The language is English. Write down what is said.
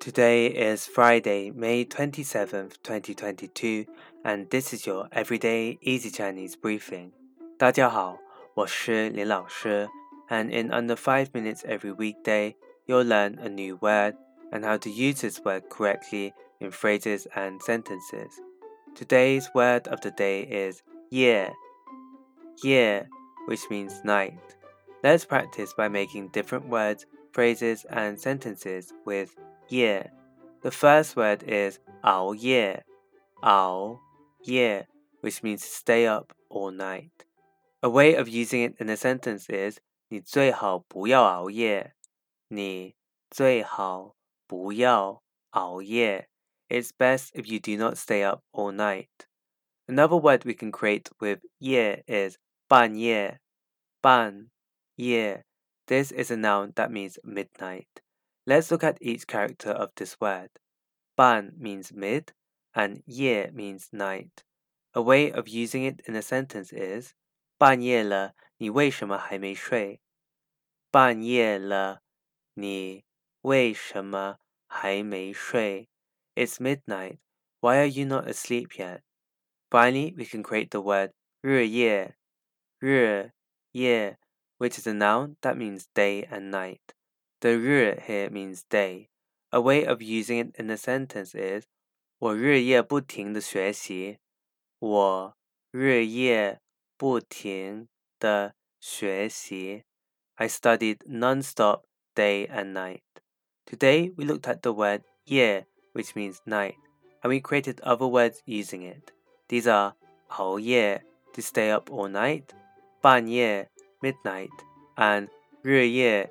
Today is Friday, May 27th, 2022, and this is your everyday easy Chinese briefing. 大家好，我是林老师, and in under 5 minutes every weekday, you'll learn a new word and how to use this word correctly in phrases and sentences. Today's word of the day is 夜, 夜, which means night. Let's practice by making different words, phrases, and sentences with year. The first word is 熬夜,熬夜, which means stay up all night. A way of using it in a sentence is 你最好不要熬夜。你最好不要熬夜. It's best if you do not stay up all night. Another word we can create with 夜 is 半夜,半夜. This is a noun that means midnight. Let's look at each character of this word. Ban means mid and ye means night. A way of using it in a sentence is 半夜了，你为什么还没睡？半夜了，你为什么还没睡？It's midnight. Why are you not asleep yet? Finally, we can create the word 日夜,日夜, which is a noun that means day and night. The 日 here means day. A way of using it in a sentence is 我日夜不停的学习。我日夜不停的学习。I studied non-stop day and night. Today we looked at the word 夜, which means night, and we created other words using it. These are 熬夜 to stay up all night, 半夜 midnight, and 日夜